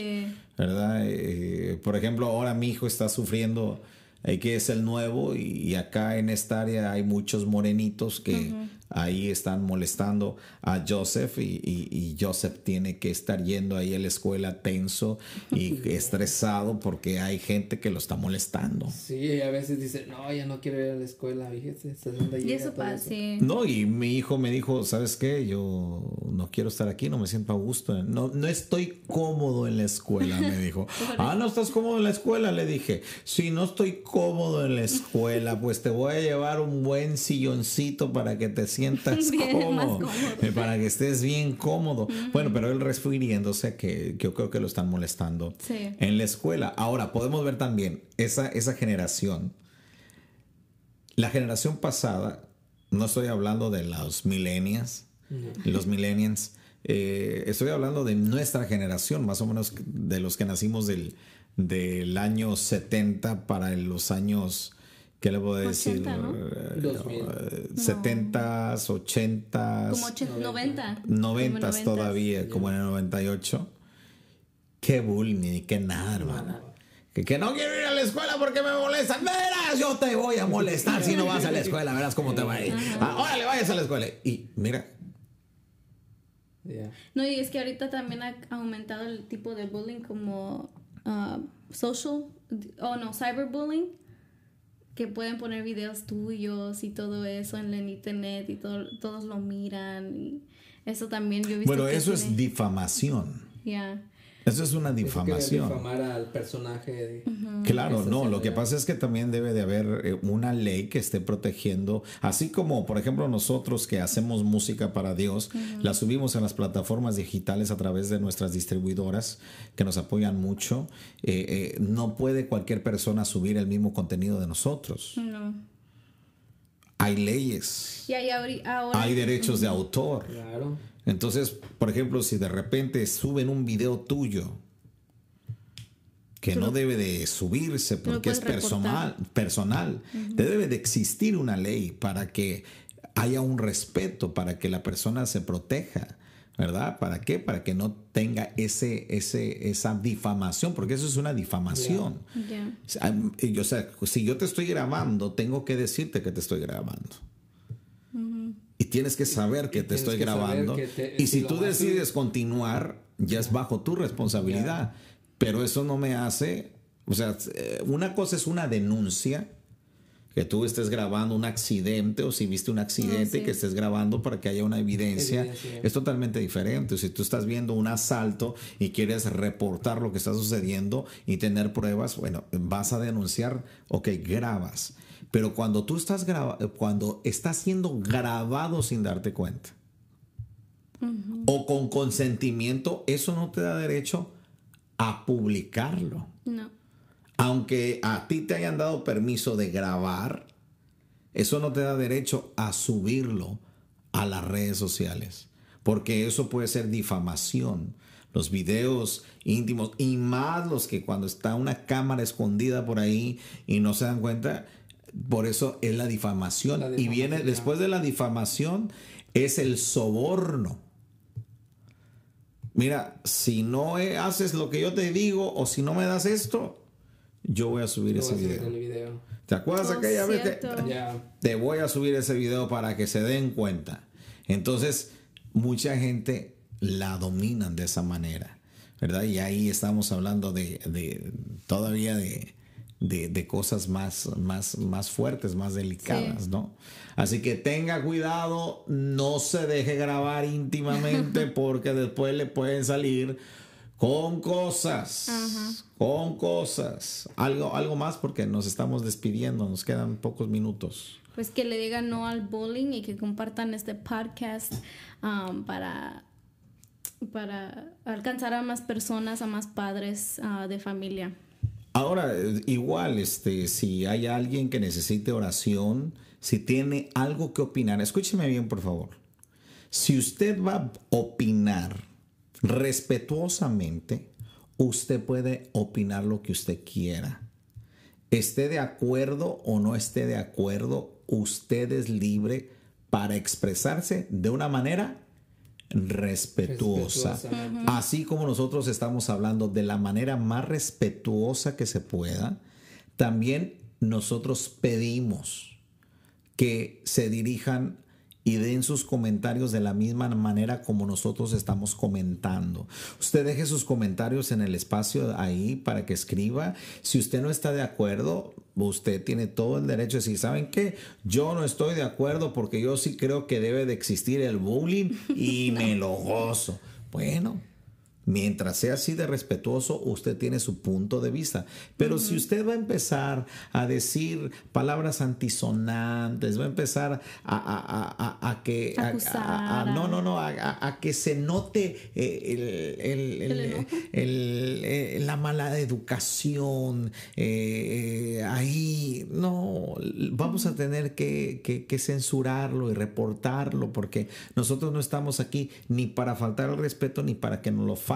¿verdad? Eh, por ejemplo, ahora mi hijo está sufriendo, eh, que es el nuevo, y, acá en esta área hay muchos morenitos que ahí están molestando a Joseph y, Joseph tiene que estar yendo ahí a la escuela tenso y [laughs] estresado porque hay gente que lo está molestando. Sí, a veces dice, no, ya no quiero ir a la escuela, fíjese, Y eso pasa, No, y mi hijo me dijo, ¿sabes qué? Yo no quiero estar aquí, no me siento a gusto. No, no estoy cómodo en la escuela, me dijo. [laughs] ah, ¿no estás cómodo en la escuela? Le dije, si no estoy cómodo en la escuela, pues te voy a llevar un buen silloncito para que te sientas sientas [laughs] cómodo, eh, para que estés bien cómodo. Bueno, pero él refiriéndose que, que, yo creo que lo están molestando en la escuela. Ahora, podemos ver también esa, esa generación. La generación pasada, no estoy hablando de los millennials, los millennials, eh, estoy hablando de nuestra generación, más o menos de los que nacimos del, del año 70 para los años, ¿qué le puedo decir? 80, ¿no? Eh, 2000. eh, 70s, 80s, Como 80, 90. 90 Como todavía, como en el 98. Qué bullying qué nada, hermano. Que, que no quiero ir a la escuela porque me molestan. Verás, yo te voy a molestar si no vas a la escuela. Verás cómo te va a ir. Ah, órale, vayas a la escuela. Y mira, Yeah. No, y es que ahorita también ha aumentado el tipo de bullying como ah, social, o no, cyberbullying, que pueden poner videos tuyos y todo eso en el internet y todo, todos lo miran y eso también yo he visto bueno, que eso es difamación. ya. Eso es una difamación. difamar al personaje. de- Claro, no, lo que pasa es que también debe de haber eh, una ley que esté protegiendo, así como por ejemplo nosotros que hacemos música para Dios, la subimos en las plataformas digitales a través de nuestras distribuidoras que nos apoyan mucho, eh, eh, no puede cualquier persona subir el mismo contenido de nosotros. No. Hay leyes, Y ahori- ahora, hay derechos de autor. Claro. Entonces, por ejemplo, si de repente suben un video tuyo que no debe de subirse porque es personal, personal, debe de existir una ley para que haya un respeto, para que la persona se proteja, ¿verdad? ¿Para qué? Para que no tenga ese, ese, esa difamación, porque eso es una difamación. o sea, si yo te estoy grabando, tengo que decirte que te estoy grabando. Y tienes que saber que Y te estoy que grabando. te- y si tú decides continuar, ya es bajo tu responsabilidad. Pero eso no me hace, o sea, eh, una cosa es una denuncia, que tú estés grabando un accidente o si viste un accidente Ah, sí. que estés grabando para que haya una evidencia, Evidencia. es totalmente diferente. Si tú estás viendo un asalto y quieres reportar lo que está sucediendo y tener pruebas, bueno, vas a denunciar, ok, grabas. Pero cuando tú estás graba- cuando estás siendo grabado sin darte cuenta o con consentimiento, eso no te da derecho a publicarlo. No. Aunque a ti te hayan dado permiso de grabar, eso no te da derecho a subirlo a las redes sociales, porque eso puede ser difamación. Los videos íntimos y más los que cuando está una cámara escondida por ahí y no se dan cuenta, por eso es la difamación. La y viene después de la difamación es el soborno. Mira, si no haces lo que yo te digo o si no me das esto, yo voy a subir ese voy a hacer video. ¿Te acuerdas Oh, aquella vez que [laughs] te voy a subir ese video para que se den cuenta? Entonces, mucha gente la dominan de esa manera, ¿verdad? Y ahí estamos hablando de, de- todavía de, de- de cosas más, más, más fuertes, más delicadas, Sí. ¿no? Así que tenga cuidado, no se deje grabar íntimamente [laughs] porque después le pueden salir con cosas, con cosas. Algo, algo más porque nos estamos despidiendo, nos quedan pocos minutos. Pues que le digan no al bullying y que compartan este podcast um, para, para alcanzar a más personas, a más padres ah, de familia. Ahora, eh, igual, este, si hay alguien que necesite oración, si tiene algo que opinar, escúcheme bien, por favor. Si usted va a opinar respetuosamente, usted puede opinar lo que usted quiera. Esté de acuerdo o no esté de acuerdo, usted es libre para expresarse de una manera respetuosa. Respetuosa. Así como nosotros estamos hablando de la manera más respetuosa que se pueda, también nosotros pedimos que se dirijan y den sus comentarios de la misma manera como nosotros estamos comentando. Usted deje sus comentarios en el espacio ahí para que escriba. Si usted no está de acuerdo, usted tiene todo el derecho de decir, ¿saben qué? Yo no estoy de acuerdo porque yo sí creo que debe de existir el bullying y [laughs] me lo gozo. Bueno, Mientras sea así de respetuoso, usted tiene su punto de vista. Pero si usted va a empezar a decir palabras antisonantes, va a empezar a, a- a- a- que... Acusar, no, no, no, a, que se note eh, el- el- el- la mala educación eh, eh, ahí. No, vamos a tener que, que- que censurarlo y reportarlo porque nosotros no estamos aquí ni para faltar el respeto ni para que nos lo falten,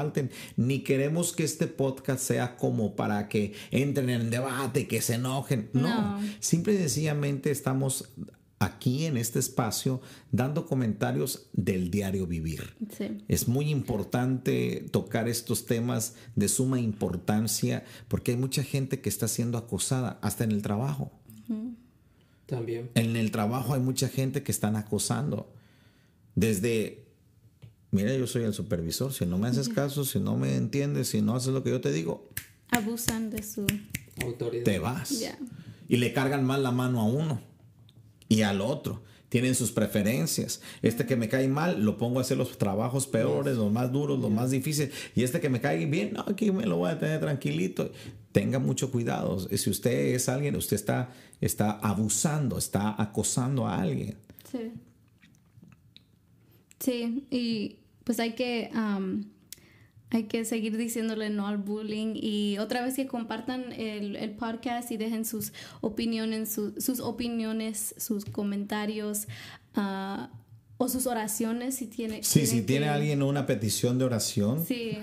ni queremos que este podcast sea como para que entren en debate, que se enojen. No, No. simple y sencillamente estamos aquí en este espacio dando comentarios del diario vivir. Sí. Es muy importante tocar estos temas de suma importancia porque hay mucha gente que está siendo acosada hasta en el trabajo. También. En el trabajo hay mucha gente que están acosando. Desde, mira, yo soy el supervisor, si no me haces caso, si no me entiendes, si no haces lo que yo te digo, Abusan de su. Autoridad. te vas. Ya. Y le cargan mal la mano a uno y al otro. Tienen sus preferencias. Este que me cae mal, lo pongo a hacer los trabajos peores, los más duros, los más difíciles. Y este que me cae bien, no, aquí me lo voy a tener tranquilito. Tenga mucho cuidado. Si usted es alguien, usted está, está abusando, está acosando a alguien. Sí. Sí, y pues hay que, am, hay que seguir diciéndole no al bullying y otra vez que compartan el, el podcast y dejen sus opiniones, su- sus opiniones, sus comentarios ah, o sus oraciones si tiene. Sí, si tiene que- alguien una petición de oración, Sí,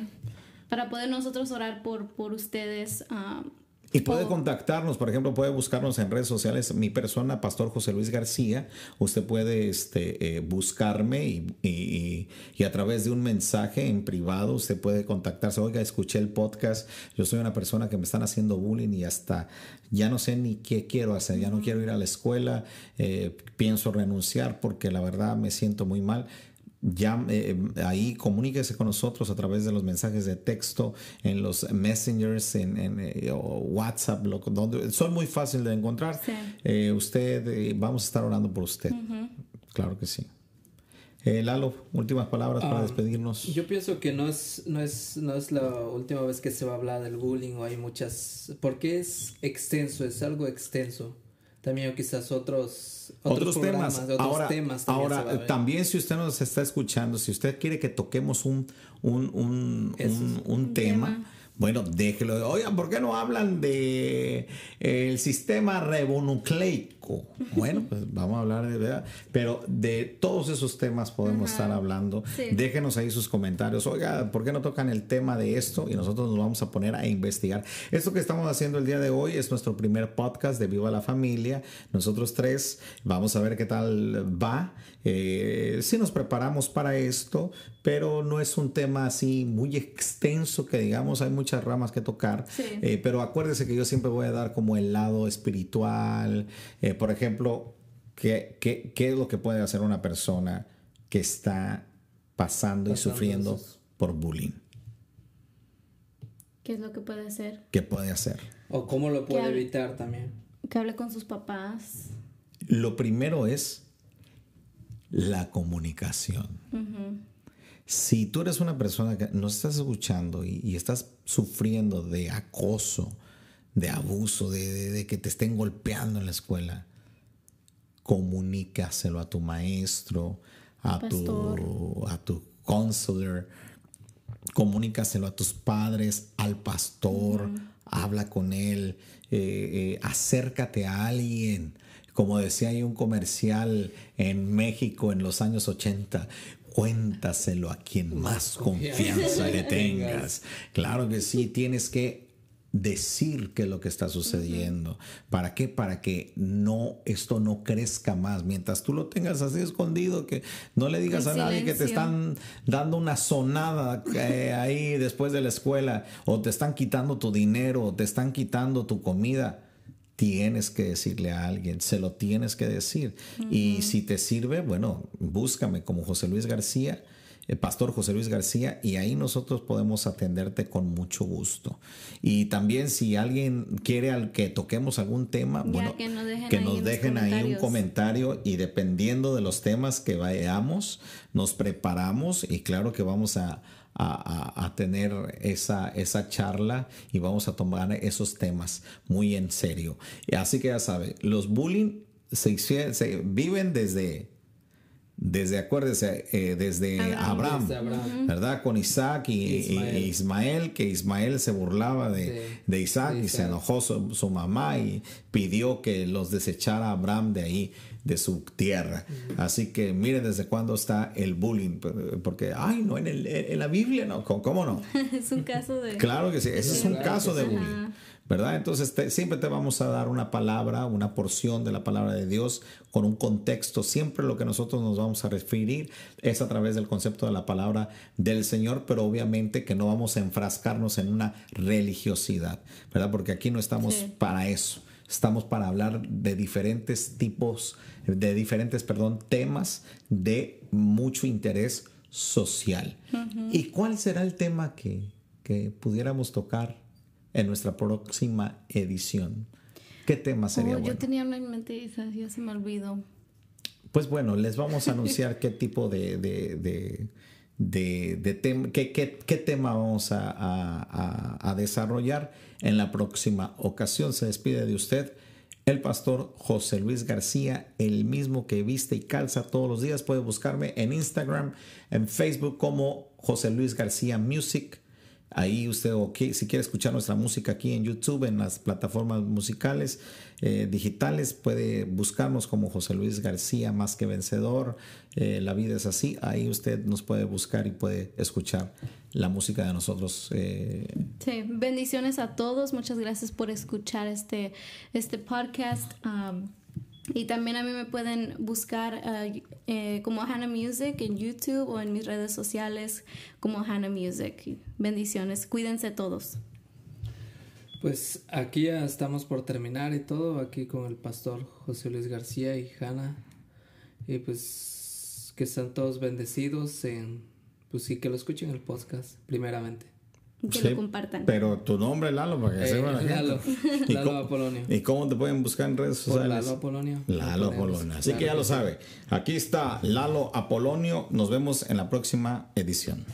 para poder nosotros orar por, por ustedes. am, Y puede o- contactarnos, por ejemplo, puede buscarnos en redes sociales. Mi persona, Pastor José Luis García. Usted puede este, eh, buscarme y- y a través de un mensaje en privado usted puede contactarse. Oiga, escuché el podcast. Yo soy una persona que me están haciendo bullying y hasta ya no sé ni qué quiero hacer. Ya no quiero ir a la escuela. eh, pienso renunciar porque la verdad me siento muy mal ya eh, ahí comuníquese con nosotros a través de los mensajes de texto, en los messengers, en, en, eh, o WhatsApp, lo- donde, son muy fáciles de encontrar. Sí. Eh, usted, eh, vamos a estar orando por usted. Claro que sí. Eh, Lalo, últimas palabras para Ah, despedirnos. Yo pienso que no es, no es, no es la última vez que se va a hablar del bullying o hay muchas, porque es extenso, es algo extenso. También quizás otros, otros temas. otros ahora, temas también ahora también si usted nos está escuchando, si usted quiere que toquemos un, un, un, un- un tema, tema. Bueno, déjelo. Oigan, ¿por qué no hablan de eh, el sistema ribonucleico? [laughs] Bueno, pues vamos a hablar de verdad. Pero de todos esos temas podemos estar hablando. Sí. Déjenos ahí sus comentarios. Oiga, ¿por qué no tocan el tema de esto? Y nosotros nos vamos a poner a investigar. Esto que estamos haciendo el día de hoy es nuestro primer podcast de Viva la Familia. Nosotros tres vamos a ver qué tal va. Eh, si nos preparamos para esto, pero no es un tema así muy extenso que digamos, hay muchas ramas que tocar. Sí. Eh, pero acuérdese que yo siempre voy a dar como el lado espiritual. Eh, por ejemplo, ¿qué, qué, qué es lo que puede hacer una persona que está pasando y sufriendo esos- por bullying? ¿Qué es lo que puede hacer? ¿Qué puede hacer? O cómo lo puede evitar también. Que hable con sus papás. Lo primero es la comunicación. Si tú eres una persona que no estás escuchando y, y estás sufriendo de acoso, de abuso, de, de- de que te estén golpeando en la escuela, comunícaselo a tu maestro, a Pastor. tu, a tu counselor, comunícaselo a tus padres, al pastor, habla con él, eh, eh, acércate a alguien. Como decía hay un comercial en México en los años 80, cuéntaselo a quien más confianza le [laughs] tengas. Claro que sí, tienes que decir qué es lo que está sucediendo. ¿Para qué? Para que no esto no crezca más. Mientras tú lo tengas así escondido, que no le digas a nadie que te están dando una sonada eh, ahí después de la escuela, o te están quitando tu dinero, o te están quitando tu comida. Tienes que decirle a alguien, se lo tienes que decir. Y si te sirve, bueno, búscame como José Luis García, el pastor José Luis García, y ahí nosotros podemos atenderte con mucho gusto. Y también si alguien quiere al que toquemos algún tema, Ya, bueno, que nos dejen que ahí nos dejen ahí un comentario y dependiendo de los temas que vayamos, nos preparamos y claro que vamos a, a- a- a tener esa, esa charla y vamos a tomar esos temas muy en serio. Así que ya sabe, los bullying se, se viven desde desde, acuérdese, eh, desde Abraham, ¿verdad? Con Isaac y Ismael. que Ismael se burlaba de, Isaac, y se enojó su, mamá y pidió que los desechara Abraham de ahí, de su tierra. Así que miren desde cuándo está el bullying, porque, ay, no, en, el, en la Biblia, no, ¿cómo no? [laughs] es un caso de... Claro que sí, ese es un caso de bullying. ¿verdad? Entonces siempre te vamos a dar una palabra, una porción de la palabra de Dios con un contexto. Siempre lo que nosotros nos vamos a referir es a través del concepto de la palabra del Señor, pero obviamente que no vamos a enfrascarnos en una religiosidad, ¿verdad? Porque aquí no estamos para eso. Estamos para hablar de diferentes tipos, de diferentes, perdón, temas de mucho interés social. ¿Y cuál será el tema que, que pudiéramos tocar en nuestra próxima edición. ¿Qué tema sería oh, bueno? Yo tenía una en mente y ya se me olvidó. Pues bueno, les vamos a anunciar qué tipo de, de, de, tema, qué, qué, tema vamos a, a, desarrollar en la próxima ocasión. Se despide de usted el pastor José Luis García, el mismo que viste y calza todos los días. Puede buscarme en Instagram, en Facebook como José Luis García Music Ahí usted, o si quiere escuchar nuestra música aquí en YouTube, en las plataformas musicales eh, digitales, puede buscarnos como José Luis García, más que vencedor. Eh, la vida es así. Ahí usted nos puede buscar y puede escuchar la música de nosotros. Eh. Sí, bendiciones a todos. Muchas gracias por escuchar este, este podcast. Y también a mí me pueden buscar eh, eh, como Hannah Music en YouTube o en mis redes sociales como Hannah Music. Bendiciones, cuídense todos. Pues aquí ya estamos por terminar y todo, aquí con el pastor José Luis García y Hannah. Y pues que están todos bendecidos en, pues sí, que lo escuchen el podcast primeramente que lo compartan. Pero tu nombre, Lalo, para que eh, sepa la Lalo, Lalo Apolonio. ¿Y cómo te pueden buscar en redes sociales? Lalo Apolonio. Lalo Apolonio. Así que ya lo sabe. Aquí está Lalo Apolonio. Nos vemos en la próxima edición.